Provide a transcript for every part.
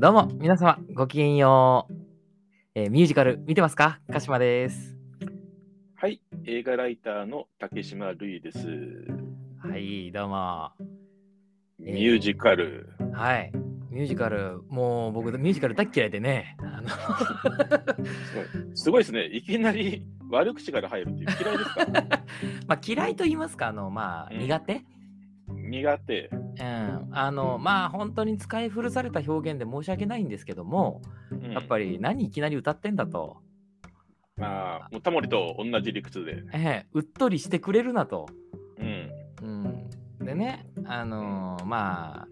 どうも、皆様、ごきげんよう。えーミュージカル見てますか？鹿島です。はい、映画ライターの竹島るいです。はい、どうも。ミュージカル。はい。ミュージカル、もう僕、ミュージカル大っ嫌いでね。あのすごいすごいですね。いきなり悪口から入るっていう嫌いですか？まあ、嫌いと言いますか、あの、まあ、うん苦手、苦手。うん、あの、まあ、本当に使い古された表現で申し訳ないんですけども、うんやっぱり何いきなり歌ってんだと、まあ、もうタモリと同じ理屈で。ええうっとりしてくれるなと。うん。うん、でね、あのーまあ、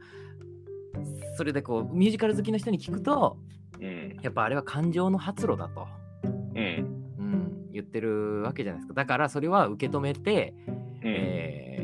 それでこう、ミュージカル好きの人に聞くと、うん。やっぱあれは感情の発露だと、うん。うん、言ってるわけじゃないですか。だからそれは受け止めて、うん。えー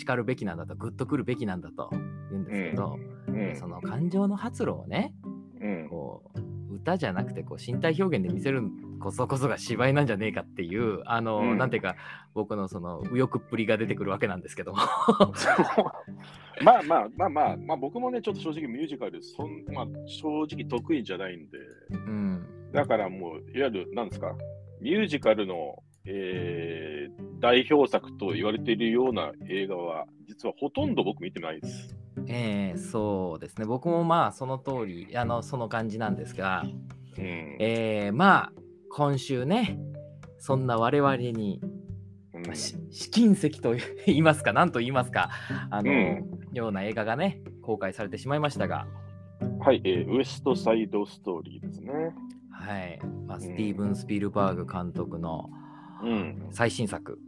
叱るべきなんだと、グッとくるべきなんだと言うんですけど、うん。その感情の発露をね、うん。こう歌じゃなくてこう身体表現で見せるこそこそが芝居なんじゃねえかっていう、あの、うんなんていうか、僕のその右翼っぷりが出てくるわけなんですけども。まあまあまあまあ、まあ、僕もね、ちょっと正直ミュージカル、そんまあ、正直得意じゃないんで、うん、だからもう、いわゆる、なんですか、ミュージカルの、えー代表作と言われているような映画は、実はほとんど僕見てないです。えーそうですね。僕もまあその通り、あの、その感じなんですが、うんえーまあ、今週ね、そんな我々に、うんまあし試金石と言いますか、なんと言いますか、あの、うんような映画がね、公開されてしまいましたが、はい、えーウエストサイドストーリーですね。はい。まあ、んスティーブン・スピルバーグ監督のうん。最新作。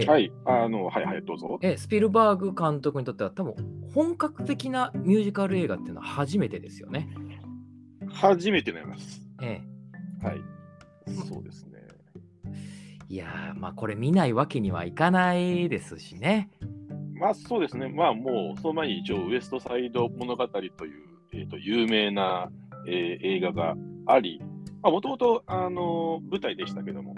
で、はい、あの、はいはい、どうぞ。えスピルバーグ監督にとっては多分本格的なミュージカル映画っていうのは初めてですよね。初めてになります。えはい。そうですね。え、いやーまあこれ見ないわけにはいかないですしね。まあそうですね。まあもう、その前に一応、ウエストサイド物語という、えー、と有名な、えー映画があり、もともと舞台でしたけども、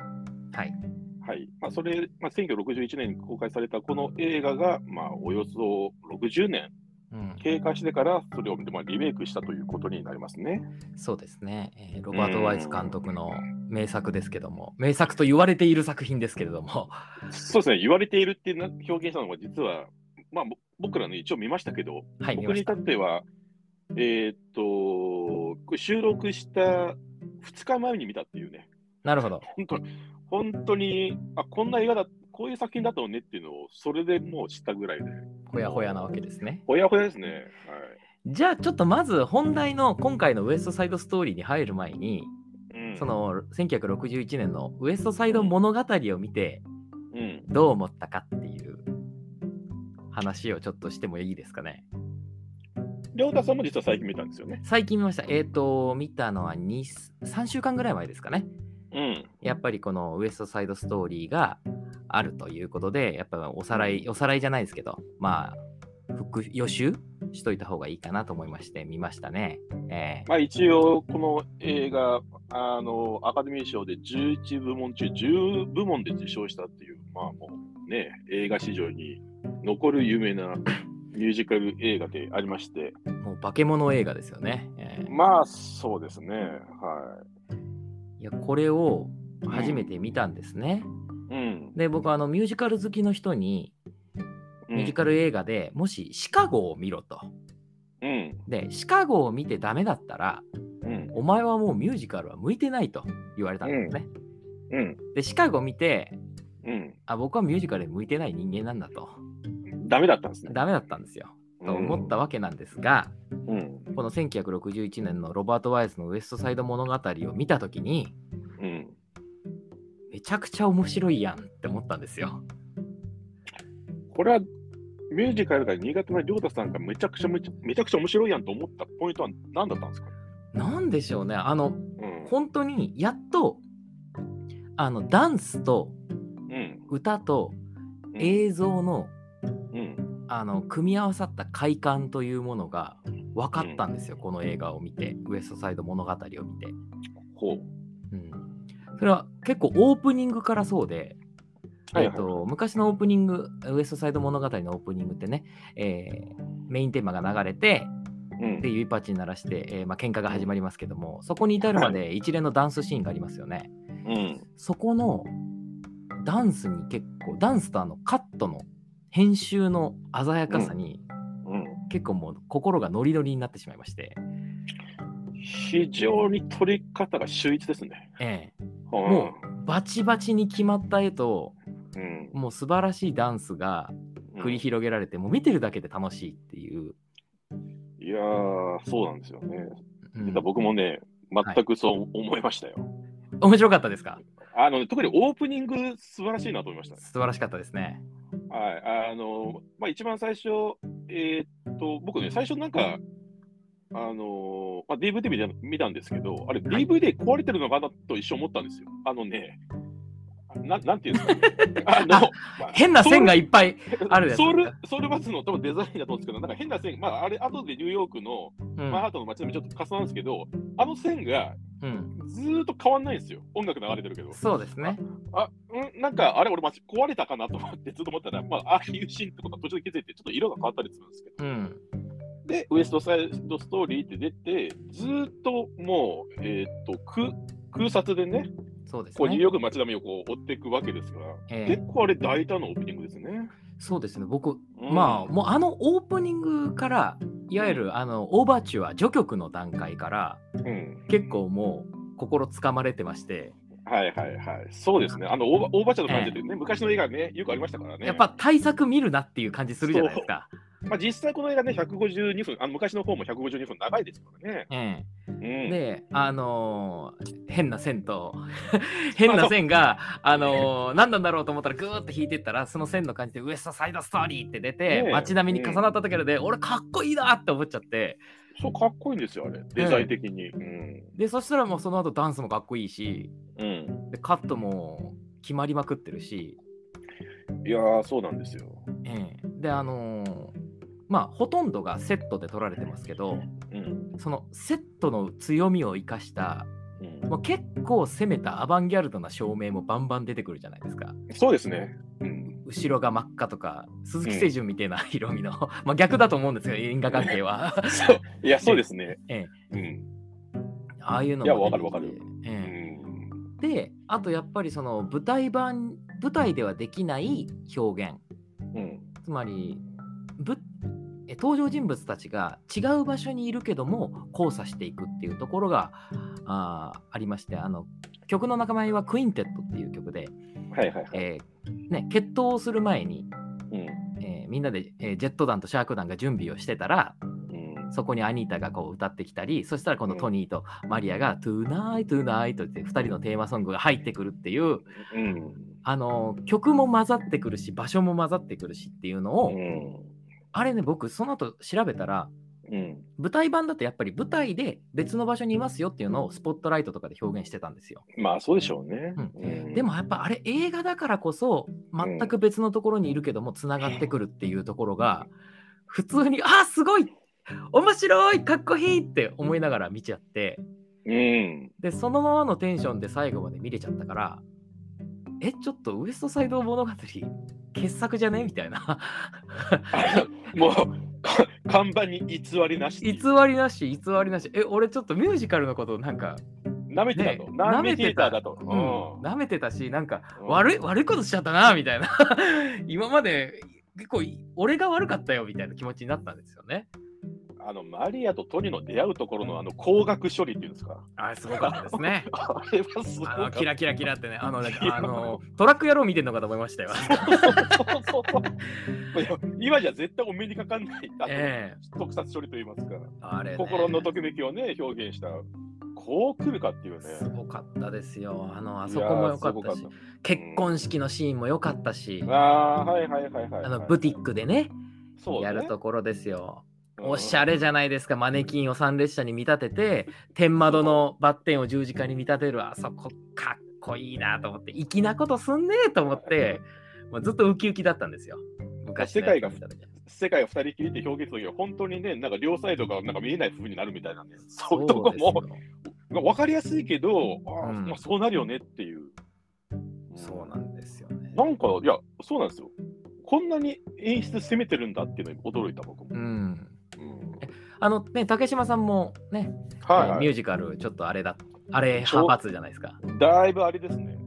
はい。はい。まあ、それ、まあ、1961年に公開されたこの映画が、まあ、およそ60年うん、経過してから、それを、まあ、リメイクしたということになりますね。そうですね、えーロバート・ワイス監督の名作ですけども、名作と言われている作品ですけれども、そうですね、言われているっていうな表現したのは、実は、まあ、ぼ僕らね、一応見ましたけど、はい、見僕にました。とっては、えーっと、収録した2日前に見たっていうね、なるほど。本当本当に、あ、こんな映画だ、こういう作品だったのねっていうのを、それでもう知ったぐらいで、ほやほやなわけですね。ほやほやですね。はい。じゃあちょっとまず本題の今回のウエストサイドストーリーに入る前に、うん、そ、の1961年のウエストサイド物語を見てうん。どう思ったかっていう話をちょっとしてもいいですかね。りょうたさんも実は最近見たんですよね。最近見ました。えっ、と、見たのは2 3週間ぐらい前ですかね。うん。やっぱりこのウエストサイドストーリーがあるということで、やっぱおさらい、おさらいじゃないですけど、まあ、復予習しといた方がいいかなと思いまして、見ましたね。えーまあ一応、この映画、あの、アカデミー賞で11部門中10部門で受賞したっていう、まあもうね、映画史上に残る有名なミュージカル映画でありまして、もう化け物映画ですよね。えーまあそうですね。はいや、これを初めて見たんですね。い。うん。で、僕はあのミュージカル好きの人に、ミュージカル映画でもしシカゴを見ろと。うん。で、シカゴを見てダメだったら、うん。お前はもうミュージカルは向いてないと言われたんですね。うん。で、シカゴ見て、うん。あ、僕はミュージカルに向いてない人間なんだと。ダメだったんですね。ダメだったんですよ。と思ったわけなんですが、うん。この1961年のロバート・ワイスのウエストサイド物語を見たときに、うん。めちゃくちゃ面白いやんって思ったんですよ。これはミュージカルが苦手な亮太さんがめちゃくちゃめちゃめちゃくちゃ面白いやんと思ったポイントは何だったんですか、なんでしょうね。あの、うん本当にやっと、あの、ダンスとうん歌とうん映像の、うんあの、組み合わさった快感というものが分かったんですよ。この映画を見て、ウエストサイド物語を見て。ほう。うん。それは結構オープニングからそうで、はいはいえっと昔のオープニング、ウエストサイド物語のオープニングってね、えーメインテーマが流れて、うんで指パッチン鳴らして、えーまあ喧嘩が始まりますけどもそこに至るまで一連のダンスシーンがありますよね。うん。そこのダンスに結構ダンスとあのカットの編集の鮮やかさにうん。結構もう心がノリノリになってしまいまして、非常に取り方が秀逸ですね。ええうんもうバチバチに決まった絵とうん。もう素晴らしいダンスが繰り広げられて、もう見てるだけで楽しいっていう。いやー、そうなんですよね。うん僕もね、全くそう思いましたよ。面白かったですか？あの特にオープニング素晴らしいなと思いました。素晴らしかったですね。はい、あの、まあ、一番最初、えーっと、僕ね、最初なんか、あのまあ、DVD 見た見たんですけど、あれ、はい DVD 壊れてるのかなと一瞬思ったんですよ。あのね、ななんていうんですかね。あのまあ変な線がいっぱいあるソウルソウルバスの多分デザインだと思うんですけど、なんか変な線、まあ、あれ、後でニューヨークのうんマンハッタンの街並みちょっと重なるんですけど、あの線がうん、ずーっと変わんないんですよ。音楽流れてるけど。そうですね。あ、うん、なんか、あれ、俺、ま壊れたかなと思ってずっと思ったら、まあ、ああいうシーンってことは途中で気づいて、ちょっと色が変わったりするんですけど。うん。で、ウエストサイドストーリーって出て、ずーっともう、えーっと、空空撮でね、そうですね。こうニューヨークの街並みをこう追っていくわけですから、ええ結構あれ大胆なオープニングですね。そうですね。僕、うんまあ、もうあのオープニングから、いわゆるあのオーバーチュア、序曲の段階から、うん。結構もう心つかまれてまして、はいはいはい。そうですね。あの、オーバオーチャーの感じでね、昔の映画ね、よくありましたからね。やっぱ対策見るなっていう感じするじゃないですか。まあ、実際この映画ね、152分、あの昔の方も152分長いですからね。えうん、え、で、あのー変な線と、変な線が、あのー何なんだろうと思ったら、ぐーって引いてったら、その線の感じで、ウエストサイドストーリーって出て、ねえ街並みに重なった時で、俺かっこいいなって思っちゃって、そう、かっこいいんですよ、あれ。デザイン的に。うん。で、そしたらもうその後ダンスもかっこいいし、うん。でカットも決まりまくってるし、いやー、そうなんですよ。ええで、あのーまあ、ほとんどがセットで撮られてますけど、うん。そのセットの強みを生かした、うんもう結構攻めたアバンギャルドな照明もバンバン出てくるじゃないですか。そうですね。うん。後ろが真っ赤とか、鈴木清純みたいな色味の、まあ逆だと思うんですよ、因果関係は。そういや、そうですね。ええうん。ああいうのいやも出てきてわかるわかるうえん。えで、あとやっぱりその舞台版、舞台ではできない表現。うん。つまりぶえ登場人物たちが違う場所にいるけども交差していくっていうところがあーありましてあの曲の仲間はクインテットっていう曲で、はいはいはい。えーね、決闘をする前に、うん。えーみんなで、えージェット団とシャーク団が準備をしてたらうん。そこにアニータがこう歌ってきたりそしたらこのトニーとマリアが「トゥナイトゥナイト」って2人のテーマソングが入ってくるっていううん。あの曲も混ざってくるし場所も混ざってくるしっていうのを、うん。あれね僕その後調べたらうん。舞台版だとやっぱり舞台で別の場所にいますよっていうのをスポットライトとかで表現してたんですよ。まあ、そうでしょうね。うんうんでもやっぱあれ映画だからこそ全く別のところにいるけどもつながってくるっていうところが普通にあすごい面白いかっこいいって思いながら見ちゃってうん。でそのままのテンションで最後まで見れちゃったからえちょっとウエストサイド物語傑作じゃね？みたいな もう、か 看板に偽りなし。偽りなし偽りなしえ俺ちょっとミュージカルのことなんかなめてたと。ねなめてた舐めてただと。うん、舐めてたし、なんか、うん悪い、悪いことしちゃったな、みたいな。今まで、結構、俺が悪かったよ、みたいな気持ちになったんですよね。あの、マリアとトニの出会うところのあの工学処理っていうんですか？あれ、すごかったですね。あれはすごかった。あのキラキラキラってね、あの、なんかあのトラック野郎見てんのかと思いましたよ。今じゃ絶対お目にかかんない、え特撮処理といいますか、あれ、ね、心のときめきをね、表現した、こう来るかっていうね。すごかったですよ。あの、あいそこも良かったしやーすご、結婚式のシーンも良かったし、ああー、はいはいはいはいはい。あの、ブティックでね、そうねやるところですよ。うんおしゃれじゃないですか、マネキンを参列車に見立てて、天窓のバッテンを十字架に見立てる、あそこかっこいいなと思って、粋なことすんねえと思って、もうずっとウキウキだったんですよ。昔世界が世界を二人きりって表現するときは、本当にね、なんか両サイドがなんか見えない風になるみたいなんで、そういうとこも分かりやすいけど、あーうんまあ、そうなるよねっていう。そうなんですよね。なんか、いや、そうなんですよ。こんなに演出攻めてるんだっていうのに驚いた僕も。うん。うんあのね、竹島さんもね、はい、はいミュージカル、ちょっとあれだ、あれ派閥じゃないですか。だいぶあれですね。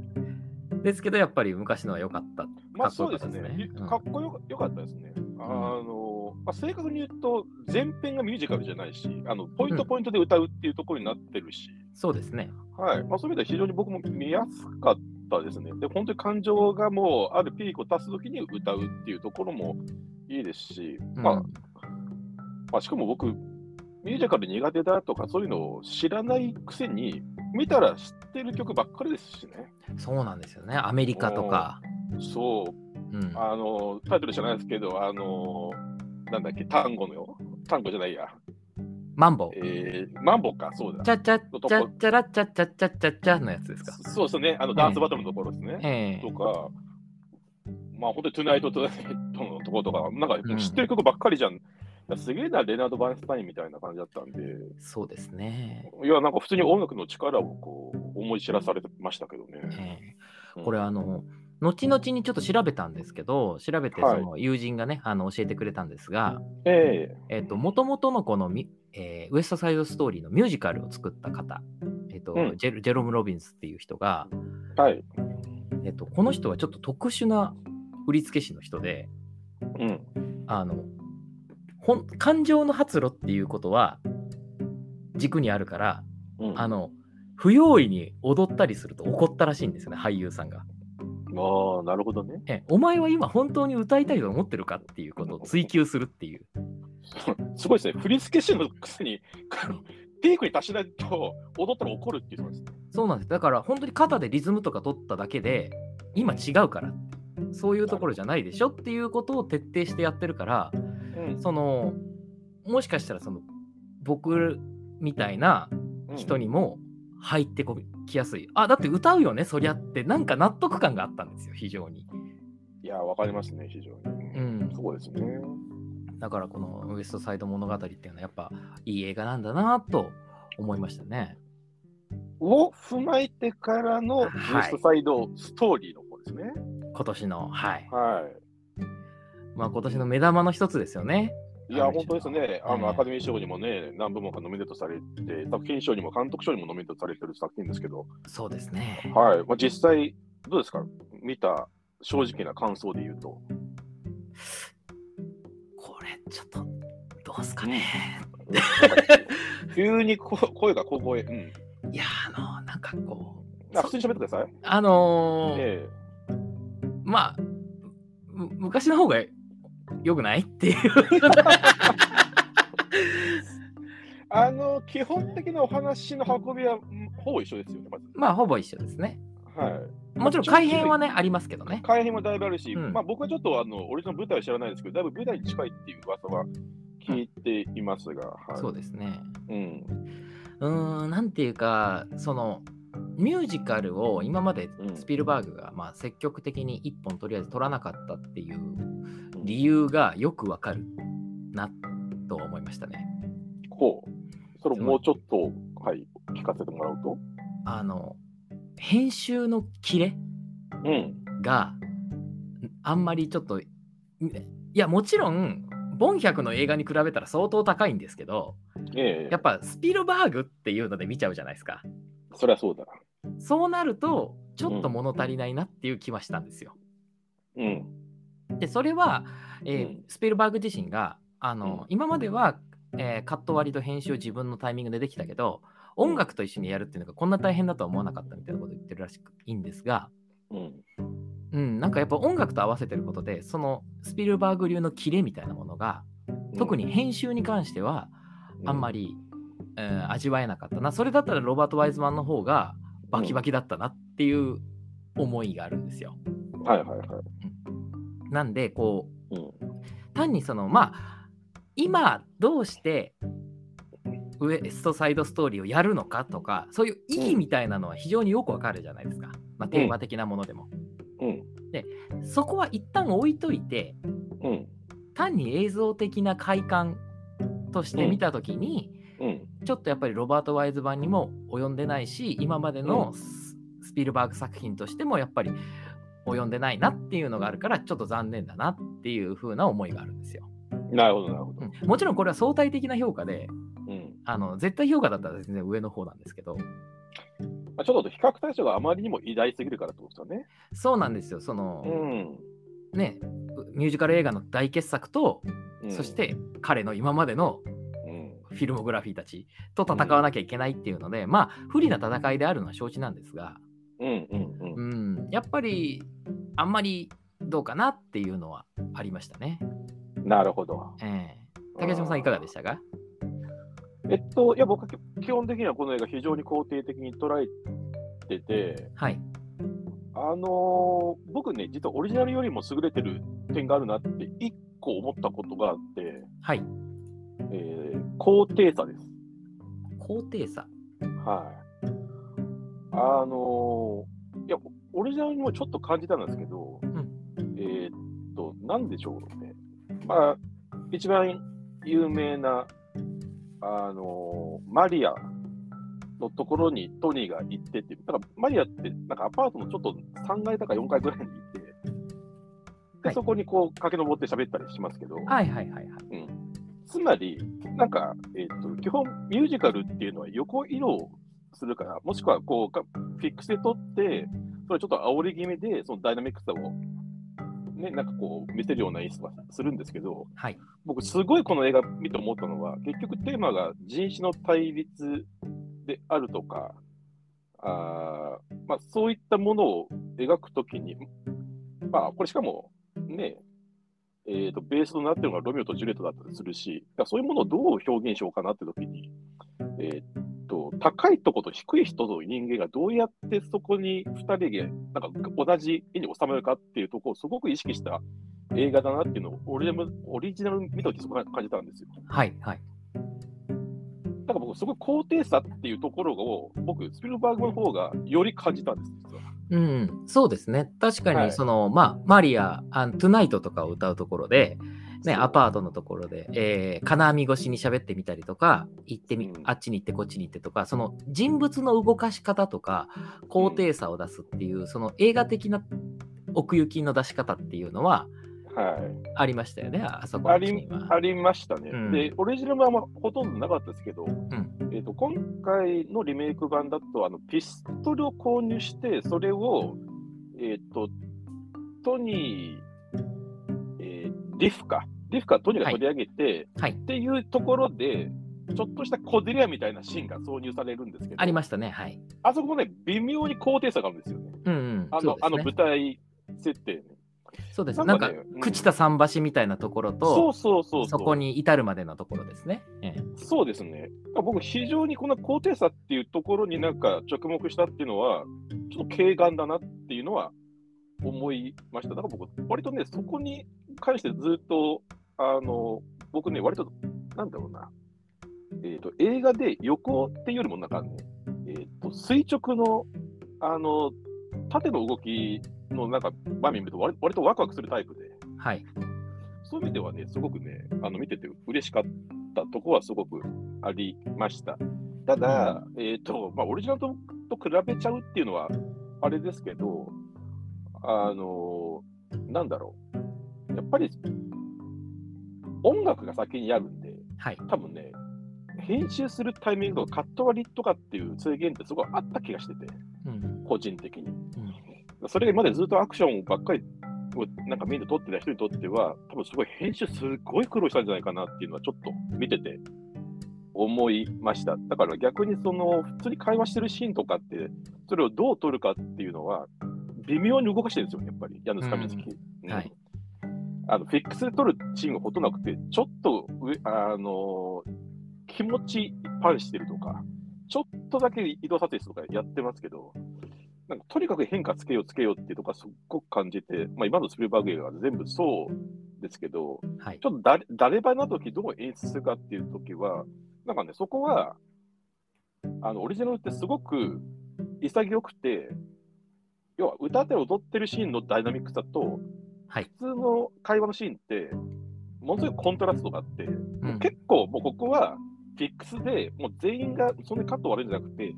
ですけど、やっぱり昔のは良かった。まあそうですね。かっこよかったですね。あの、まあ、正確に言うと、前編がミュージカルじゃないし、あのポイントポイントで歌うっていうところになってるし、そうですね。はい。まあ、そういう意味では非常に僕も見やすかったですね。で、本当に感情がもうあるピークを出すときに歌うっていうところもいいですし、まあ、うんまあ、しかも僕、ミュージカル苦手だとかそういうのを知らないくせに、見たら知ってる曲ばっかりですしね。そうなんですよね。アメリカとか。そう、うん、あの、タイトルじゃないですけど、あの、なんだっけ、単語のよ。単語じゃないや。マンボウ。えー、マンボか、そうだ。チャチャチャチャラチャチャチャチャチャのやつですか。そうですね、あのダンスバトルのところですね。ええとか、まあ本当にトゥナイト・トゥナイトのところとか、なんうんか知ってる曲ばっかりじゃん。いやすげえな、レナード・バーンスタインみたいな感じだったんで、そうですね。いや、なんか普通に音楽の力をこう思い知らされてましたけどね。ええうんこれ、あの、後々にちょっと調べたんですけど、調べてはいその友人がね、あの教えてくれたんですが、ええっ、と、もともとのこのミ、えーウエストサイドストーリーのミュージカルを作った方、えっ、と、うんジェルジェロム・ロビンスっていう人が、えはい。えっ、と、この人はちょっと特殊な振付師の人で、うん。あの、感情の発露っていうことは軸にあるから、うん、あの、不用意に踊ったりすると怒ったらしいんですよね、俳優さんが。ああ、なるほどね。え、お前は今本当に歌いたいと思ってるかっていうことを 追求するっていう。すごいですね。振付師のくせに、ピークに達しないと踊ったら怒るっていう。そうなんです。だから本当に肩でリズムとか取っただけで、今違うから。そういうところじゃないでしょっていうことを徹底してやってるから、うんその、もしかしたらその、僕みたいな人にも入ってこきやすい。あ、だって歌うよね、そりゃって、なんか納得感があったんですよ、非常に。いや、わかりますね、非常に。うんそうですね。だからこのウエストサイド物語っていうのはやっぱいい映画なんだなと思いましたね。を踏まえてからのウはいエストサイドストーリーの方ですね。今年の、はい。はい。まあ今年の目玉の一つですよね。いや、本当ですね。あの、ええアカデミー賞にもね、何部門かノミネートされて、作品賞にも監督賞にもノミネートされてる作品ですけど、そうですね。はい。まあ、実際、どうですか？見た正直な感想で言うと。これちょっとどうすかね。急にこ声が小声。うん。いや、あの、なんかこう、あ普通に喋ってください。あのーえまあ、む昔の方が良くない？っていう。えあの、基本的なお話の運びは、うんほぼ一緒ですよね、まず。まあ、ほぼ一緒ですね。はい。もちろん改変はね、ありますけどね。改変もだいぶあるし、うんまあ僕はちょっとあの、オリジナル舞台は知らないですけど、だいぶ舞台に近いっていう噂は聞いていますが、はい。そうですね。うん。うーん、なんていうか、その、ミュージカルを今までうんスピルバーグがまあ積極的に一本とりあえず取らなかったっていう理由がよくわかるなと思いましたね。ほう。それをもうちょっと、はい、聞かせてもらうと？あの、編集のキレうん。があんまりちょっと、いや、もちろん、ボン100の映画に比べたら相当高いんですけど、ええやっぱスピルバーグっていうので見ちゃうじゃないですか。そりゃそうだ。そうなると、ちょっと物足りないなっていう気はしたんですよ。うん。で、それは、えーうんスピルバーグ自身が、あの、うん今までは、えーカット割りと編集を自分のタイミングでできたけど、音楽と一緒にやるっていうのがこんな大変だとは思わなかったみたいなことを言ってるらしくいいんですが、うん。うん、なんかやっぱ音楽と合わせてることで、そのスピルバーグ流のキレみたいなものが、特に編集に関してはあんまり。り、えー味わえなかったな。それだったらロバート・ワイズマンの方がバキバキだったなっていう思いがあるんですよ。はいはいはい。なんで、こう、うん。単にそのまあ今どうしてウエストサイドストーリーをやるのかとかそういう意義みたいなのは非常によくわかるじゃないですか、まあ、テーマ的なものでも、うん。そこは一旦置いといてうん。単に映像的な快感として見た時に、うん。ちょっとやっぱりロバート・ワイズ版にも及んでないし今までのススピルバーグ作品としてもやっぱり及んでないなっていうのがあるからちょっと残念だなっていう風な思いがあるんですよ。なるほど、なるほど。うんもちろんこれは相対的な評価で、うんあの絶対評価だったら全然上の方なんですけど、まあ、ちょっと比較対象があまりにも偉大すぎるからってことですよね。そうなんですよ、その、うん。ね、ミュージカル映画の大傑作と、うんそし、て彼の今までのうん、フィルモグラフィーたちと戦わなきゃいけないっていうので、まあ、不利な戦いであるのは承知なんですが、うん、うん、うんう。ん、やっぱり、あんまりどうかなっていうのはありましたね。なるほど。ええ竹島さん、いかがでしたか？えっと、いや、僕は基本的にはこの映画、非常に肯定的に捉えてて、はい。あのー僕ね、実はオリジナルよりも優れてる点があるなって、一個思ったことがあって、はい。えー高低差です。高低差。はい。あのーいや、オリジナルにもちょっと感じたんですけど、んえーっと、なんでしょうね。まあ、一番有名な、あのーマリアのところにトニーが行ってってだからマリアって、なんかアパートのちょっと3階だか4階ぐらいにいて、ではいそこにこう駆け上って喋ったりしますけど、はいはいはいはい。つまり、なんか、えっ、と、基本ミュージカルっていうのは横移動するから、もしくはこうか、フィックスで撮って、それちょっと煽り気味で、そのダイナミックさを、ね、なんかこう、見せるような演出はするんですけど、はい。僕、すごいこの映画見て思ったのは、結局テーマが人種の対立であるとか、あーまあ、そういったものを描くときに、まあ、これしかも、ね、えーと、ベースとなってるのがロミオとジュリエットだったりするし、そういうものをどう表現しようかなってときに、えーと、高いところと低い人の人間がどうやってそこに2人でなんか同じ絵に収まるかっていうところをすごく意識した映画だなっていうのを、俺もオリジナル見たときすごく感じたんですよ。はいはい。なんか僕、すごい高低差っていうところを、僕、スピルバーグの方がより感じたんです、実は。うん、そうですね。確かはいに、その、まあ、マリア、あトゥナイトとかを歌うところで、ね、アパートのところで、えー金網越しに喋ってみたりとか、行ってみ、うんあっちに行ってこっちに行ってとか、その人物の動かし方とか、高低差を出すっていう、その映画的な奥行きの出し方っていうのははい。ありましたよね、あそこあり。ありましたね。うんで、オリジナルはあんまほとんどなかったですけど、えー、と今回のリメイク版だとあの、ピストルを購入して、それを、えー、とトニー、えーリフか、リフかトニーが取り上げて、はいっていうところで、ちょっとした小デリアみたいなシーンが挿入されるんですけど、ありましたね、はい。あそこもね、微妙に高低差があるんですよね。うんうん。あの,、あの舞台設定ね。そうです。なんんか朽ちた桟橋みたいなところそうと、そうそうそこに至るまでのところですね。ええそうですね。僕、非常にこの高低差っていうところになんか着目したっていうのは、ちょっと軽眼だなっていうのは思いました。だから僕、割とね、そこに関してずっと、あの、僕ね、割と、なんだろうな、えっ、と、映画で横っていうよりもなんかね、えっ、と、垂直の、あの、縦の動きのなんか場面見ると割割とワクワクするタイプで、はい。そういう意味ではね、すごくね、あの見てて嬉しかったとこはすごくありました。ただ、えっ、と、まあ、オリジナルとと比べちゃうっていうのは、あれですけど、あの、なんだろう。やっぱり、音楽が先にあるんで、はい。多分ね、編集するタイミングとかカット割りとかっていう制限ってすごいあった気がしてて、うん個人的に。うんそれが今までずっとアクションばっかりをなんかメインで撮ってた人にとっては、多分すごい編集すごい苦労したんじゃないかなっていうのはちょっと見てて思いました。だから逆にその普通に会話してるシーンとかって、それをどう撮るかっていうのは、微妙に動かしてるんですよね、やっぱり、ヤヌスカミツキ。うんはいあのフィックスで撮るシーンがほとんどなくて、ちょっと上あの気持ちパンしてるとか、ちょっとだけ移動撮影とかやってますけど、なんかとにかく変化つけようつけようっていうところがすっごく感じて、まあ、今のスピルバーグ映画は全部そうですけど、はいち。ょっと誰誰ばな時どう演出するかっていう時は、なんかね、そこは、あのオリジナルってすごく潔くて、要は歌って踊ってるシーンのダイナミックさと、はい。普通の会話のシーンって、ものすごいコントラストがあって、うん結構もうここはフィックスで、もう全員がそんなにカット悪いんじゃなくて、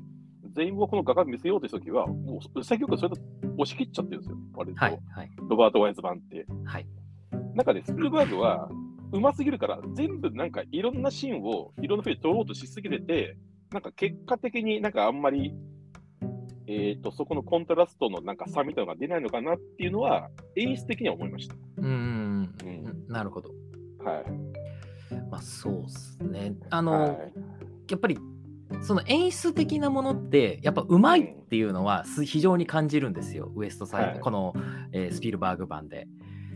全員をこの画角見せようとしたときは、もう潔くそれと押し切っちゃってるんですよ、割と、はい。はい。ロバート・ワイズ版って。はい。中でスピルバーグは、うますぎるから、全部なんかいろんなシーンをいろんなふうに撮ろうとしすぎてて、なんか結果的になんかあんまり、えー、とそこのコントラストのなんか差みたいなのが出ないのかなっていうのは、演出的には思いました。うんうん。なるほど。はい。まあそうですね。あの、はいやっぱりその演出的なものってやっぱうまいっていうのはす非常に感じるんですよ、ウエストサイド、はいこの、えースピルバーグ版で。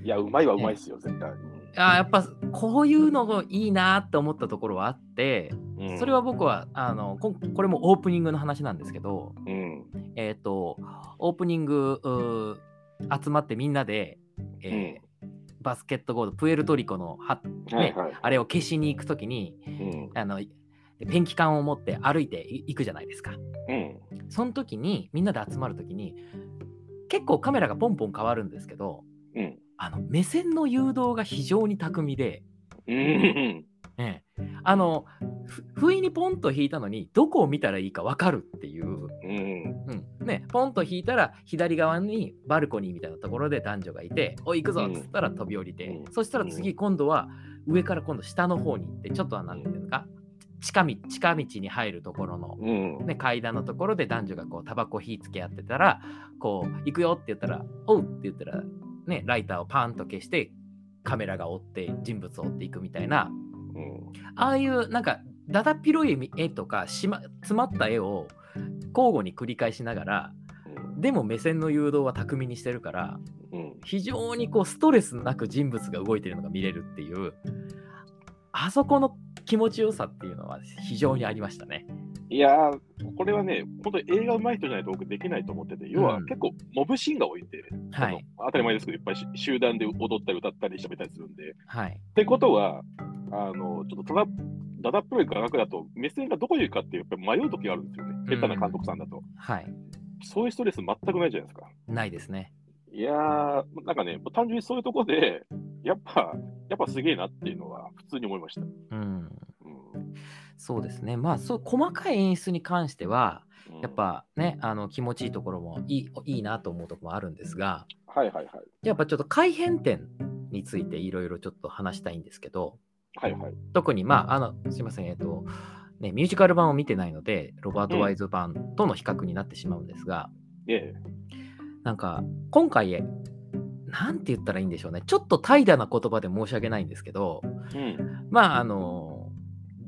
いや、うまいはうまいですよ、絶対。あーやっぱこういうのがいいなって思ったところはあって、うんそれは僕はあのこんこれもオープニングの話なんですけど、うん。えっ、と、オープニングうー集まってみんなで、えーバスケットゴールド、プエルトリコのは、はいはい。あれを消しに行くときにうん。あの、ペンキ缶を持って歩いてい行くじゃないですか。うん。その時に、みんなで集まる時に、結構カメラがポンポン変わるんですけど、うん。あの目線の誘導が非常に巧みで、うん。ええ。あのふ不意にポンと引いたのにどこを見たらいいか分かるっていう、うん。うん。ね、ポンと引いたら左側にバルコニーみたいなところで男女がいて「おい行くぞ」っつったら飛び降りて、うん。そしたら次今度は上から今度下の方に行ってちょっとは何ていうのか近道近道に入るところの、うん。ね、階段のところで男女がこうタバコ火つけ合ってたらこう行くよって言ったら「おう」って言ったら、ね、ライターをパーンと消してカメラが追って人物を追っていくみたいなうん。ああいうなんかだだっ広い絵とかしま詰まった絵を交互に繰り返しながらでも目線の誘導は巧みにしてるからうん。非常にこうストレスなく人物が動いてるのが見れるっていうあそこの気持ちよさっていうのは非常にありましたね。いやー、これはね、本当に映画上手い人じゃないと僕できないと思ってて、要はうん結構モブシーンが多いんで、はい。その当たり前ですけど、いっぱいし集団で踊ったり歌ったり喋ったりするんで。っはい。てことは、あのちょっとただ、だだっぽい画角だと、目線がどこに行くかっていうやっぱり迷う時があるんですよね、下手な監督さんだと。はい。そういうストレス全くないじゃないですか。ないですね。いやー、なんかね、単純にそういうところで、やっぱ、やっぱすげえなっていうのは普通に思いました。うん。うんそうですね。まあそう細かい演出に関してはうんやっ、ぱねあの気持ちいいところもいいいいなと思うところもあるんですがはいはいはい。やっぱちょっと改変点についていろいろちょっと話したいんですけどはいはい。特にまああのすいませんえっ、とねミュージカル版を見てないのでロバート・ワイズ版との比較になってしまうんですが、ええ。なんか今回なんて言ったらいいんでしょうねちょっと怠惰な言葉で申し訳ないんですけどうん。まああの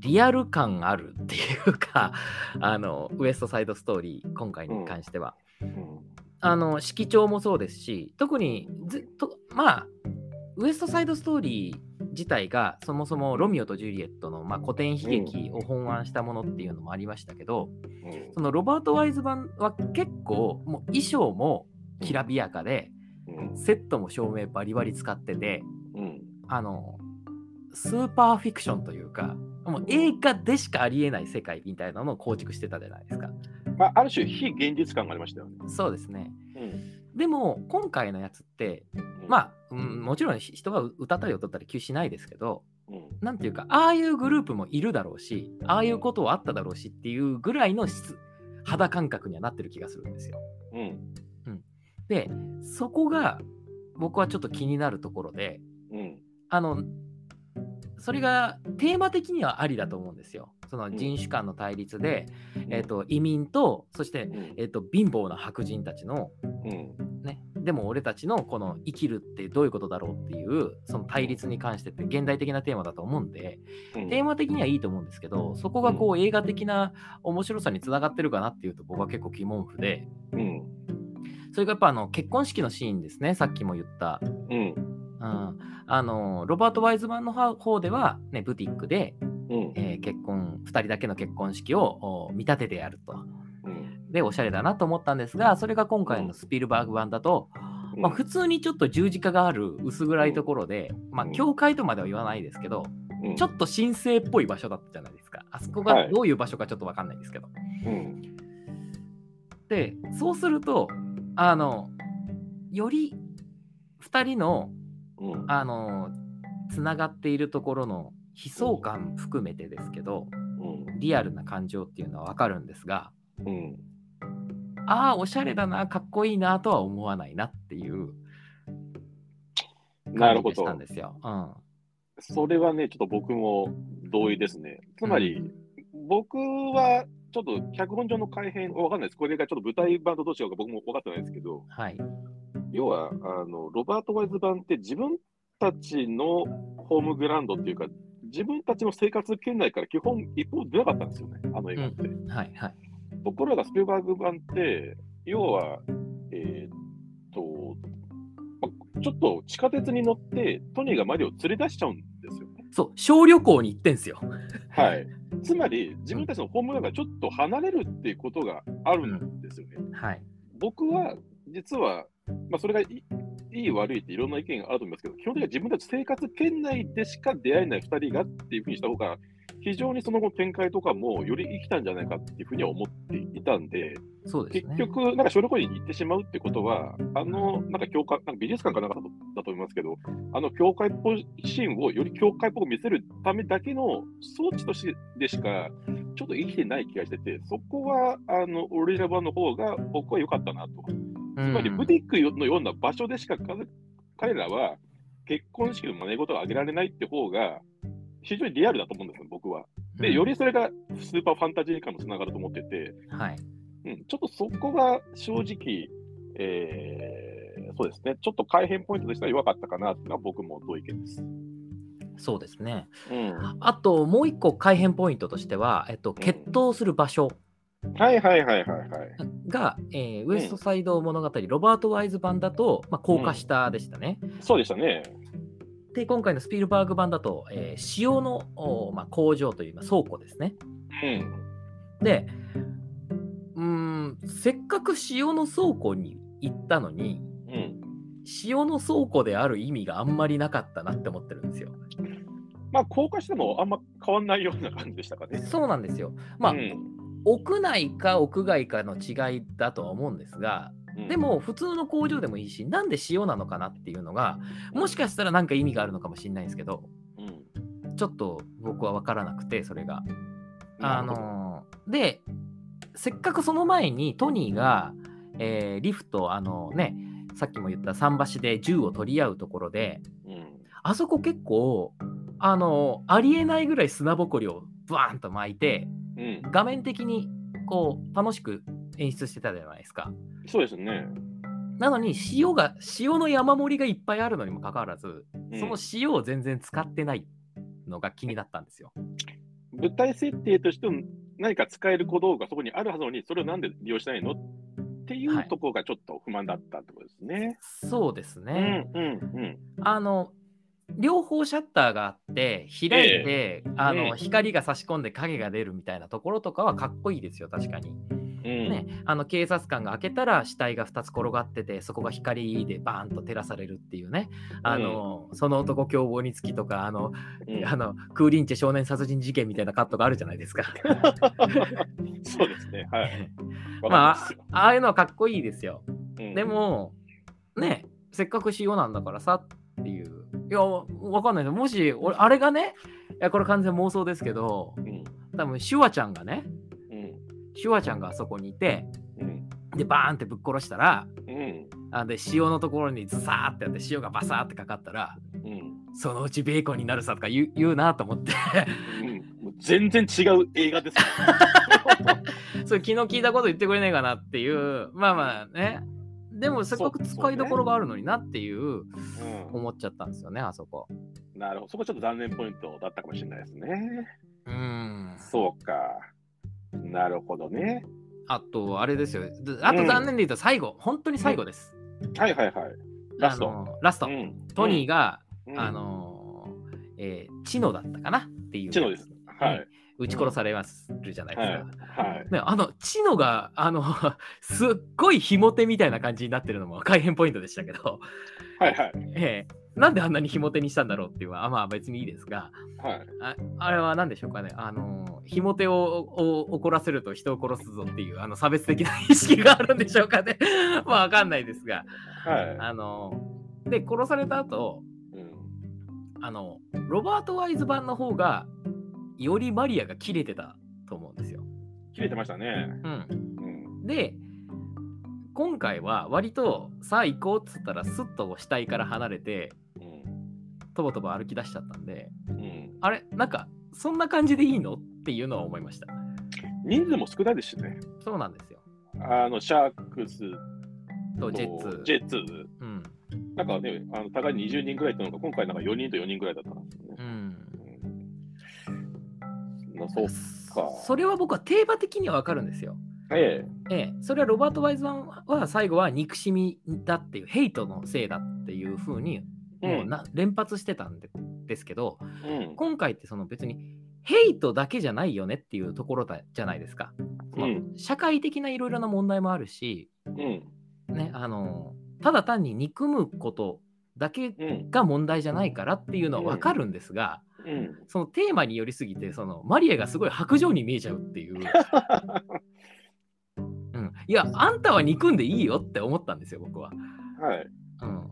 リアル感あるっていうかあのウエストサイドストーリー今回に関しては、うん。あの色調もそうですし特にずっとまあウエストサイドストーリー自体がそもそもロミオとジュリエットの、まあ、古典悲劇を本案したものっていうのもありましたけど、うんそのロバート・ワイズ版は結構もう衣装もきらびやかで、うん。セットも照明バリバリ使っててうん。あのスーパーフィクションというかもう映画でしかありえない世界みたいなのを構築してたじゃないですか。まあ、ある種、非現実感がありましたよね。そうですね。うん。でも今回のやつってまあ、うん、もちろん人が歌ったり踊ったり急しないですけどうん。なんていうかああいうグループもいるだろうしああいうことはあっただろうしっていうぐらいの質肌感覚にはなってる気がするんですよ。うん。でそこが僕はちょっと気になるところでうん。あのそれがテーマ的にはありだと思うんですよ。その人種間の対立で、えー、と移民とそして、うん。えー、と貧乏な白人たちのうん。ね、でも俺たちのこの生きるってどういうことだろうっていうその対立に関してって現代的なテーマだと思うんでうん。テーマ的にはいいと思うんですけどそこがこう映画的な面白さにつながってるかなっていうと僕は結構疑問符でうん。それがやっぱあの結婚式のシーンですねさっきも言った、うん。うん、あのロバート・ワイズマンの方では、ね、ブティックで、うん。えー結婚2人だけの結婚式をお見立ててやると。うん。でおしゃれだなと思ったんですがそれが今回のスピルバーグ版だと、まあ、普通にちょっと十字架がある薄暗いところで、まあ、うん教会とまでは言わないですけど、うん。ちょっと神聖っぽい場所だったじゃないですか。あそこがはいどういう場所かちょっとわかんないですけど。うん。で、そうすると、あの、より2人の、うん。あの、つながっているところの悲壮感含めてですけど、うん。リアルな感情っていうのはわかるんですが、うん。ああ、おしゃれだな、かっこいいなとは思わないなっていう感じがしたん。ですよ。うん。それはね、ちょっと僕も同意ですね。つまり、僕はちょっと脚本上の改変、わかんないです。これがちょっと舞台版とどう違うか僕も分かってないですけど、はい。要は、あの、ロバート・ワイズ版って自分たちのホームグラウンドっていうか、自分たちの生活圏内から基本一歩出なかったんですよね、あの映画って。はいはい。ところがスピルバーグ版って、要は、えーっと、まちょっと地下鉄に乗って、トニーがマリオを連れ出しちゃうんですよね。そう、小旅行に行ってんすよ。はい。つまり、自分たちのホームランがちょっと離れるっていうことがあるんですよね。はい。僕は、実は、まあ、それがいい悪いっていろんな意見があると思いますけど、基本的には自分たち生活圏内でしか出会えない2人がっていうふうにした方が、非常にその後の展開とかもより生きたんじゃないかっていうふうには思っていたんで、ですね。結局、なんか小旅行に行ってしまうってことは、あの、なんか教会、なんか美術館かなんかだと思いますけど、あの教会っぽいシーンをより教会っぽく見せるためだけの装置としてでしか、ちょっと生きてない気がしてて、そこは、あの、オリジナル版の方が僕は良かったなと。つつまり、ブティックのような場所でしか彼彼らは結婚式の真似事が挙げられないって方が、非常にリアルだと思うんですよ、僕は。で、よりそれがスーパーファンタジー感につながると思ってて、はい。うん、ちょっとそこが正直、えーそうですね、ちょっと改変ポイントとしては弱かったかなっていうのは僕も同意見です。そうですね。うん、あと、もう一個改変ポイントとしては、えっと、決闘する場所はいはいはいはいはい。が、えーウエストサイド物語、ロバート・ワイズ版だと、まあ、高架下でしたね。そうでしたね。で、今回のスピルバーグ版だと、えー塩の、おまあ、工場という、まあ、倉庫ですね。うん。で、うーん、せっかく塩の倉庫に行ったのに、うん。塩の倉庫である意味があんまりなかったなって思ってるんですよ。まあ、高架してもあんま変わんないような感じでしたかね。そうなんですよ。まあ、うん屋内か屋外かの違いだとは思うんですが、うん。でも普通の工場でもいいし、なんで塩なのかなっていうのが、もしかしたらなんか意味があるのかもしれないんですけど、うん。ちょっと僕は分からなくて、それが。あのーで、せっかくその前にトニーが、えーリフト、あのね、さっきも言った桟橋で銃を取り合うところで、うん。あそこ結構、あのーありえないぐらい砂ぼこりをバーンと巻いて、うん、画面的にこう楽しく演出してたじゃないですか。そうですね。なのに塩が塩の山盛りがいっぱいあるのにもかかわらず、うんその塩を全然使ってないのが気になったんですよ。舞台設定としての何か使える小道具がそこにあるはずなのに、それをなんで利用しないのっていはいうところがちょっと不満だったってことですね。そうですうんね。うんうん。あの両方シャッターがあって開いて、あのええ光が差し込んで影が出るみたいなところとかはかっこいいですよ確かに。うんね、あの警察官が開けたら死体が2つ転がっててそこが光でバーンと照らされるっていうねあの、その男凶暴につきとかあのうんあのクーリンチェ少年殺人事件みたいなカットがあるじゃないですか。そうですね。はい。わまあああいうのはかっこいいですよ。うんでもねせっかく塩なんだからさっていういやわかんないです。もし俺あれがねいやこれ完全妄想ですけどうん。多分シュワちゃんがねうん。シュワちゃんがあそこにいてうん。でバーンってぶっ殺したらうん。あで塩のところにズサーってやって塩がバサーってかかったらうん。そのうちベーコンになるさとか言う言うなと思って。うん。もう全然違う映画ですよ。それ昨日聞いたこと言ってくれねえかなっていう。まあまあねでもせっかく使いどころがあるのになっていううん思っちゃったんですよねあそこなるほど。そこちょっと残念ポイントだったかもしれないですね。うんそうか。なるほどね。あとあれですよであと残念で言うと最後、本当に最後です、はいはいはい。ラストラスト、うんトニーが、うんあのーえーチノだったかなっていうチノです。はい。撃ち殺されまするじゃないですはか、い。はい。ね、あの、チノが、あの、すっごいひも手みたいな感じになってるのも改変ポイントでしたけど、はいはい。ええなんであんなにひも手にしたんだろうっていうのは、あまあ別にいいですが、はい。ああれは何でしょうかね、あの、ひも手をを怒らせると人を殺すぞっていう、あの、差別的な意識があるんでしょうかね。まあわかんないですが、はい。あの、で、殺された後、うんあの、ロバート・ワイズ版の方が、よりマリアが切れてたと思うんですよ。切れてましたね。うん。うん。で今回は割とさあ行こうっつったらスッと死体から離れてうん。とぼとぼ歩き出しちゃったんで、うん、あれ、なんか、そんな感じでいいの？っていうのは思いました。人数も少ないですしね。そうなんですよ。あの、シャークスとと、ジェッツ。ジェッツうん。なんかね、あの互いに20人ぐらいいたのが、今回なんか4人と4人ぐらいだったんですよね。うん。うん、そうか。それは僕はテーマ的にはわかるんですよ。えええ、それはロバート・ワイズマンは最後は憎しみだっていう、ヘイトのせいだっていうふうにえ。もうな連発してたんでですけど、うん。今回ってその別にヘイトだけじゃないよねっていうところだじゃないですか。うん社会的ないろいろな問題もあるし、うん。ね、あのただ単に憎むことだけうん。が問題じゃないからっていうのは分かるんですが、うん。そのテーマによりすぎてそのマリアがすごい白状に見えちゃうっていう、うん、いやあんたは憎んでいいよって思ったんですよ僕は、はい。うん、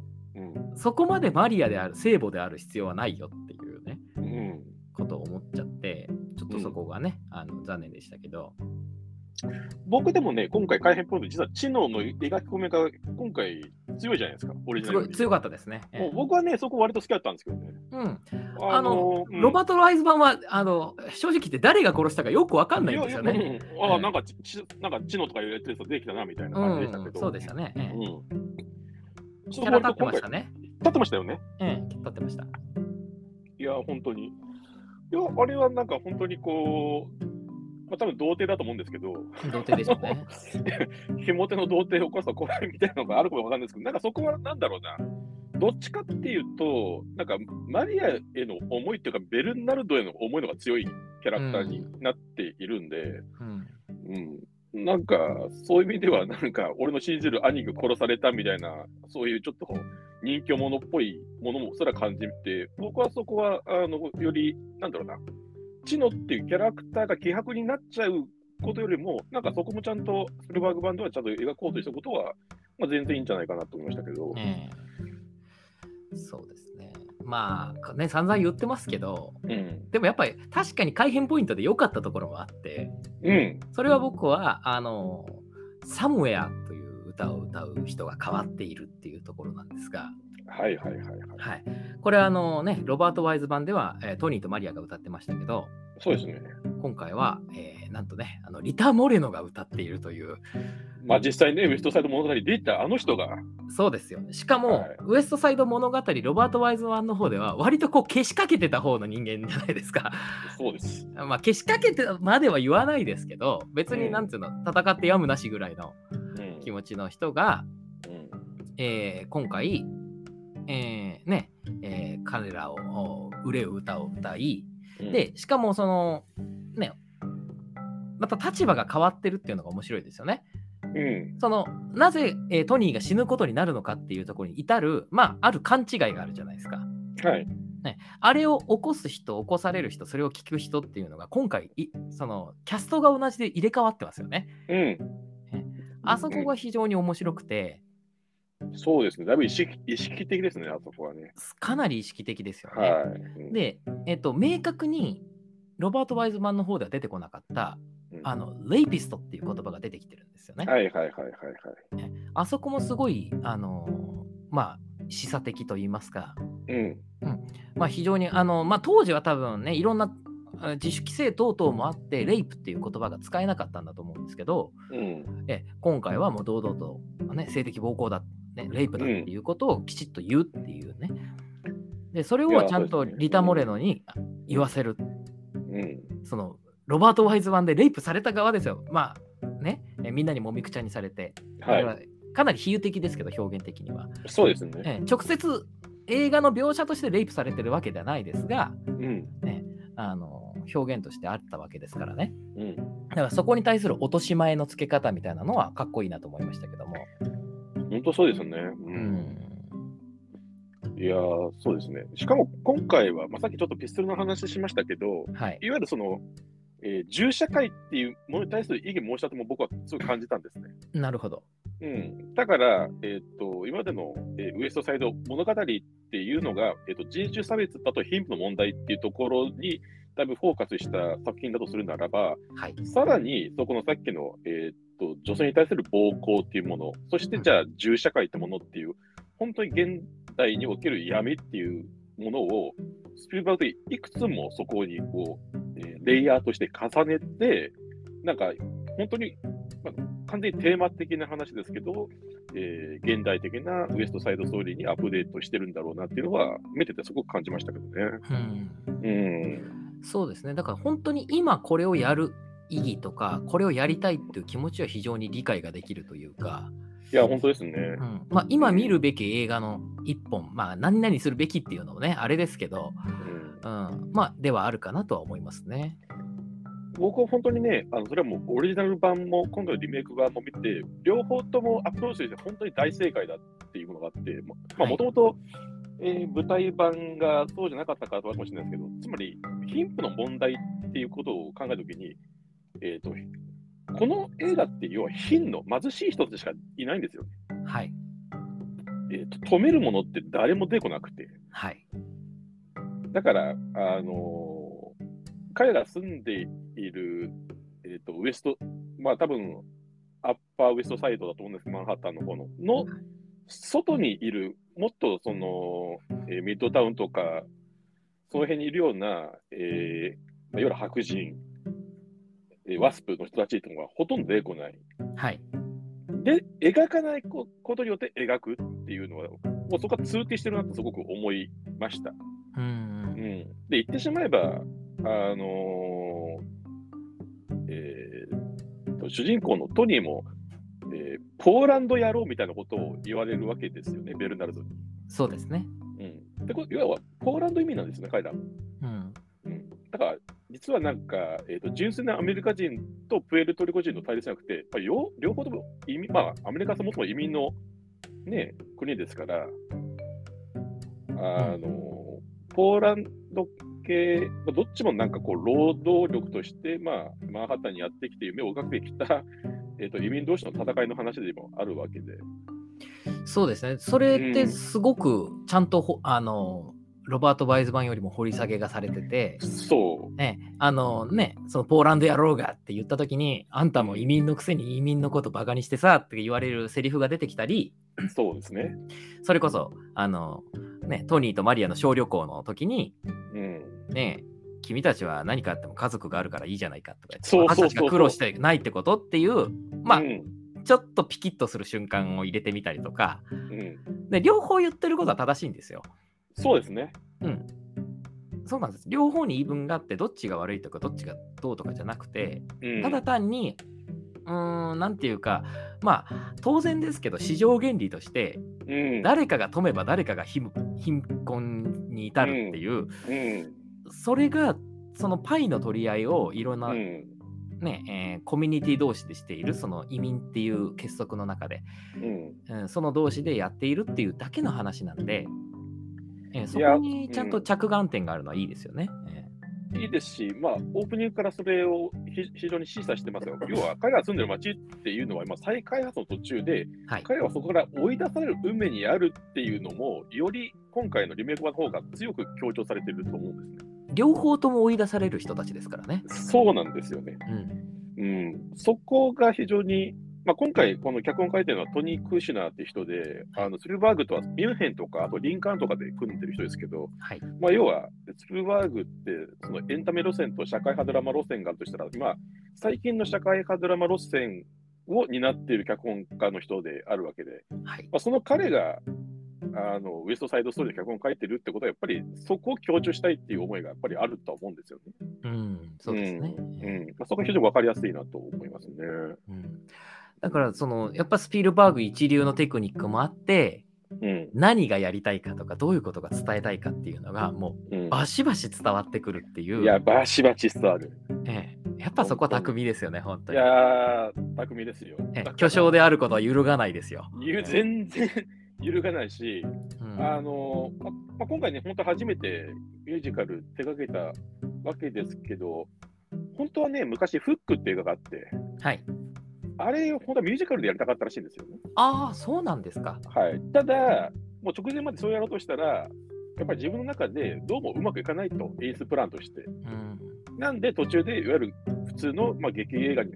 うん。そこまでマリアである聖母である必要はないよっていうねうん。ことを思っちゃってちょっとそこがね、あの残念でしたけど僕でもね、今回改編ポイント、実は知能の描き込みが今回強いじゃないですか、オリジナル強かったですね、ええもう僕はね、そこ割と好きだったんですけどね。うん、ああのうんロバート・ライズ版はあの正直言って誰が殺したかよく分かんないんですよね。うんああ、なんかち、ちなんか知能とか言われてる人出てきたなみたいな感じでしたけうん、ど。そうでしたね。ええうん。キャラ立ってましたね。立ってましたよね。ええ、立ってました。いや、本当に。いや、あれはなんか本当にこう、まあ多分童貞だと思うんですけど、童貞でしょうね。ひも手の童貞を起こすと怖いみたいなのがあるかもわかんないですけど、なんかそこはなんだろうな。どっちかっていうと、なんかマリアへの思いっていうか、ベルナルドへの思いのが強いキャラクターになっているんで、うん。うん、なんか、そういう意味では、なんか、俺の信じる兄が殺されたみたいな、そういうちょっと人気者っぽいものもすら感じて、僕はそこは、あの、より、なんだろうな、チノっていうキャラクターが希薄になっちゃうことよりも、なんかそこもちゃんと、スルバーグ版ではちゃんと描こうとしたことは、まあ、全然いいんじゃないかなと思いましたけど、ええそうですね。まあ、ね、散々言ってますけど、うん。でもやっぱり確かに改変ポイントで良かったところもあって、うん。それは僕は、あの、サムウェアという歌を歌う人が変わっているっていうところなんですが、はいはいはいはい。はい。これはあのね、ロバート・ワイズ版では、えートニーとマリアが歌ってましたけど、そうですね。今回は、えーなんとね、あのリタ・モレノが歌っているという、まあ実際ね、ウエストサイド物語で言ったあの人が、そうですよ。しかも、はいウエストサイド物語、ロバート・ワイズ版の方では、割とこう、消しかけてた方の人間じゃないですか。そうです。まあ、消しかけてまでは言わないですけど、別になんていうの、戦ってやむなしぐらいのうん。気持ちの人が、うんえー今回、えーね、えー彼らをお憂う歌を歌い、うん、で、しかもその、ね、また立場が変わってるっていうのが面白いですよね。うん。その、なぜ、えートニーが死ぬことになるのかっていうところに至る、まあ、ある勘違いがあるじゃないですか。はい。あれを起こす人、起こされる人、それを聞く人っていうのが、今回、いその、キャストが同じで入れ替わってますよね。うん。あそこが非常に面白くて、そうですね。だいぶ意識意識的ですね、あそこはね。かなり意識的ですよね。はい。うん、で、えっと、明確に、ロバート・ワイズマンの方では出てこなかった、うんあの、レイピストっていう言葉が出てきてるんですよね。はいはいはいはいはい。あそこもすごい、あのまあ、示唆的と言いますか、うん。まあ、非常に、あのまあ、当時は多分ね、いろんなあ自主規制等々もあって、レイプっていう言葉が使えなかったんだと思うんですけど、うん。え今回はもう堂々と、ね、性的暴行だ、ね、レイプだっていうことをきちっと言うっていうね。で、それをちゃんとリタ・モレノに言わせる、うん。その、ロバート・ワイズ版でレイプされた側ですよ。まあ、ね、えみんなにもみくちゃにされて、は。はいかなり比喩的ですけど、表現的には。そうですね。え直接映画の描写としてレイプされてるわけではないですが、うん。あの表現としてあったわけですからね。うん。だからそこに対する落とし前の付け方みたいなのはかっこいいなと思いましたけども。本当そうですよね。う。うんん。いやーそうですね。しかも今回は、まあ、さっきちょっとピストルの話しましたけど、はい。いわゆるその、えー銃社会っていうものに対する異議申し立ても僕はすごい感じたんですね。なるほど。うん、だから、えー、と今までの、えーウエストサイド物語っていうのが、えー、と人種差別だと貧富の問題っていうところにだいぶフォーカスした作品だとするならば、はい。さらにそこのさっきの、えー、と女性に対する暴行っていうもの、そしてじゃあ銃社会ってものっていう、本当に現代における闇っていうものを、スピルバーグでいくつもそこにこう、えーレイヤーとして重ねて、なんか本当に、まあ、完全にテーマ的な話ですけど、えー現代的なウエストサイドストーリーにアップデートしてるんだろうなっていうのは、見ててすごく感じましたけどね。うんうん。そうですね。だから本当に今これをやる意義とか、これをやりたいっていう気持ちは非常に理解ができるというか、いや、本当ですね。う。ん。まあ、今見るべき映画の一本、まあ何々するべきっていうのもね、あれですけど、うん。うん、まあではあるかなとは思いますね。僕は本当にね、あのそれはもうオリジナル版も今度のリメイク版も見て、両方ともアプローチして本当に大正解だっていうものがあって、ままあはい。もともと舞台版がそうじゃなかったからかもしれないですけど、つまり貧富の問題っていうことを考えたときに、えーと、この映画って要は貧の貧しい人しかいないんですよね。はい。えーと止めるものって誰も出てこなくて。はい。だから、あのー彼ら住んでいる、えー、とウエスト、まあ多分アッパーウエストサイドだと思うんですけど、マンハッタンの方の、の外にいる、もっとその、えーミッドタウンとか、その辺にいるような、えーまあ、いわゆる白人、えーワスプの人たちっていうのがほとんど出てこない。はい。で、描かないこことによって描くっていうのは、もうそこは通底してるなってすごく思いました。うんうん、で、言ってしまえば、あのーえーと主人公のトニーも、えーポーランド野郎みたいなことを言われるわけですよね、ベルナルドに。そうですね。うん、でこれいわばポーランド移民なんですね、彼ら。うん。うん、だから、実はなんか、えーと、純粋なアメリカ人とプエルトリコ人の対立じゃなくて、まあ、両両方とも移民、まあ、アメリカはそもそも移民の、ね、国ですから、あの、ポーランド系、まあ、どっちもなんかこう、労働力として、まあ、マンハッタンにやってきて夢を描いてきた、えーと、移民同士の戦いの話でもあるわけで。そうですね。それってうんすごくちゃんとほ、あの、ロバート・バイズ版よりも掘り下げがされてて、そね、あのね、そのポーランド野郎がって言った時に、あんたも移民のくせに移民のことバカにしてさって言われるセリフが出てきたり、う、そうですね。それこそ、あの、ね、トニーとマリアの小旅行の時に、うん。ね、君たちは何かあっても家族があるからいいじゃないかとかそうそうそう私たちが苦労してないってことっていう、まあ、うんちょっとピキッとする瞬間を入れてみたりとか、うん、で両方言ってることは正しいんですよ。そうですね。うん。そうなんです。両方に言い分があって、どっちが悪いとか、どっちがどうとかじゃなくて、うん、ただ単に、うーん、なんていうか、まあ、当然ですけど、市場原理として、うん、誰かが富めば誰かが貧貧困に至るっていう、うん、それが、そのパイの取り合いをいろんな、うん、ねえーコミュニティ同士でしているその移民っていう結束の中で、うん。うん、その同士でやっているっていうだけの話なんで、えーそこにちゃんと着眼点があるのはいいですよね。えいいですし、まあ、オープニングからそれをひ非常に示唆してますよ。要は、彼らが住んでる街っていうのは、今、再開発の途中で、ーはい、彼らはそこから追い出される運命にあるっていうのも、より今回のリメイク版の方が強く強調されてると思うんですね。両方とも追い出される人たちですからね。そうなんですよね。うん。うん、そこが非常に、まあ、今回、この脚本書いてるのはトニー・クーシュナーって人で、あのスピルバーグとはミュンヘンとか、あとリンカーンとかで組んでる人ですけど、はい。まあ、要は、スピルバーグって、そのエンタメ路線と社会派ドラマ路線があるとしたら、まあ、最近の社会派ドラマ路線を担っている脚本家の人であるわけで、はい。まあ、その彼があのウエストサイドストーリーで脚本書いてるってことは、やっぱりそこを強調したいっていう思いがやっぱりあるとは思うんですよね。うん、そうですね。うんまあ、そこが非常に分かりやすいなと思いますね。うんだからそのやっぱスピルバーグ一流のテクニックもあってうん何がやりたいかとかどういうことが伝えたいかっていうのがもうんうバシバシ伝わってくるっていういや、バシバチ伝わる。ええやっぱそこは巧みですよね本当いに、やー、巧みですよ。え巨匠であることは揺るがないですよ、ゆ全然揺るがないし、うん。あのまま今回ね、本当初めてミュージカル手掛けたわけですけど、本当はね、昔、フックっていう映画があって、はい。あれ、本当はミュージカルでやりたかったらしいんですよね。ああそうなんですか。はい、ただ、もう直前までそうやろうとしたら、やっぱり自分の中でどうもうまくいかないと、演出プランとして。うん。なんで途中でいわゆる普通の、まあ、劇映画に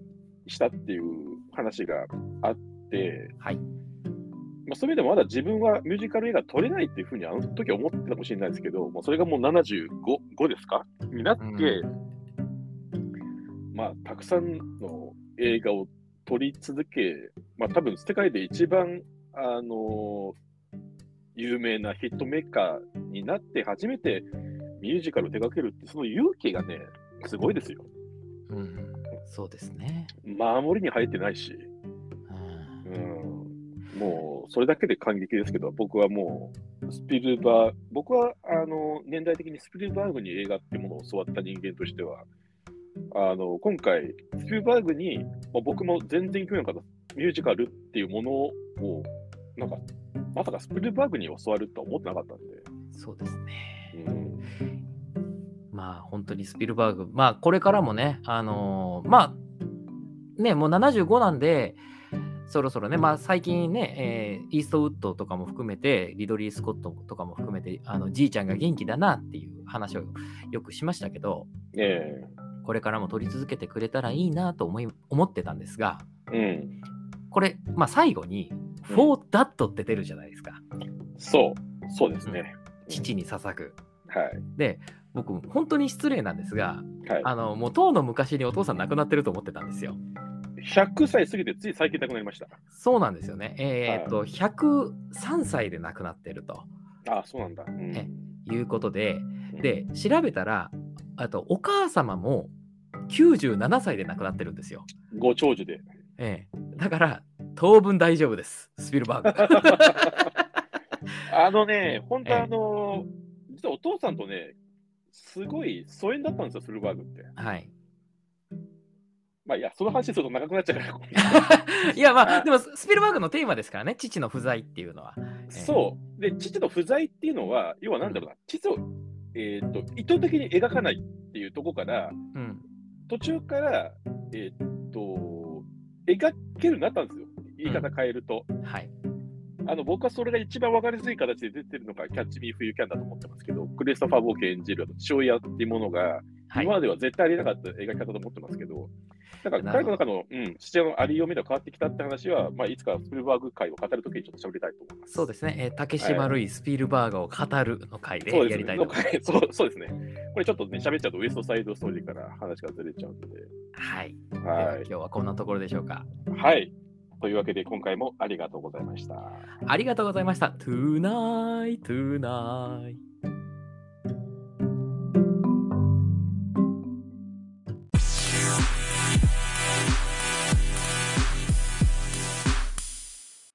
したっていう話があって、はいままあ、そういう意味でもまだ自分はミュージカル映画撮れないっていうふうにあの時は思ってたかもしれないですけど、まあ、それがもう75 5ですか？になって、まあ、たくさんの映画を撮り続け、まあ、多分世界で一番、あの有名なヒットメーカーになって初めてミュージカルを手掛けるって、その勇気がね、すごいですよ。うん、そうですね。守りに入ってないし、うん、もうそれだけで感激ですけど、僕はもう、スピルバー、僕はあの年代的にスピルバーグに映画っていうものを教わった人間としては、あの今回、スピルバーグに、まあ、僕も全然興味なかったミュージカルっていうものを、なんか、まさかスピルバーグに教わるとは思ってなかったんで。そうですね。うんまあ本当にスピルバーグ、まあこれからもね、あのー、まあね、もう75なんで、そろそろね、まあ最近ね、えー、イーストウッドとかも含めて、リドリー・スコットとかも含めて、あのじいちゃんが元気だなっていう話をよくしましたけど、えー、これからも撮り続けてくれたらいいなと思い思ってたんですが、うん、これ、まあ最後に、フォー・ダットって出るじゃないですか。そう、そうですね。父に捧ぐ。はい、で、僕、本当に失礼なんですが、はい、あのもう当の昔にお父さん亡くなってると思ってたんですよ。100歳過ぎてつい最近亡くなりました。そうなんですよね。えー、っと、はい、103歳で亡くなってると。ああ、そうなんだ。うん、えいうことで、で、調べたら、あと、お母様も97歳で亡くなってるんですよ。ご長寿で。ええだから、当分大丈夫です、スピルバーグ。あのね、本当あの、実はお父さんとね、すごい疎遠だったんですよ、スルバーグって。はい。まあいや、その話すると長くなっちゃうから。いや、まあ、でも、スピルバーグのテーマですからね、父の不在っていうのは。そう。で、父の不在っていうのは、要はなんだろうな、父を、えー、っと意図的に描かないっていうところから、うん、途中から、えー、っと、描けるようになったんですよ。言い方変えると。うん、はい。あの僕はそれが一番分かりやすい形で出てるのが、キャッチ・ミー・フユ・キャンだと思ってますけど、クリストファー・ボーケ演じる父親っていうものが、今までは絶対ありえなかった描き方と思ってますけど、だから彼の中の、うん、父親のありようみが変わってきたって話は、まあ、いつかスピルバーグ会を語るときにちょっと喋りたいと思います。そうですね、えー、竹島類スピルバーグを語るの回でやりたいと思います。そうそうですね。これちょっとね、喋っちゃうとウエストサイドストーリーから話がずれちゃうので。はい。はい、今日はこんなところでしょうか。はい。というわけで今回もありがとうございました。ありがとうございました。 Tonight, tonight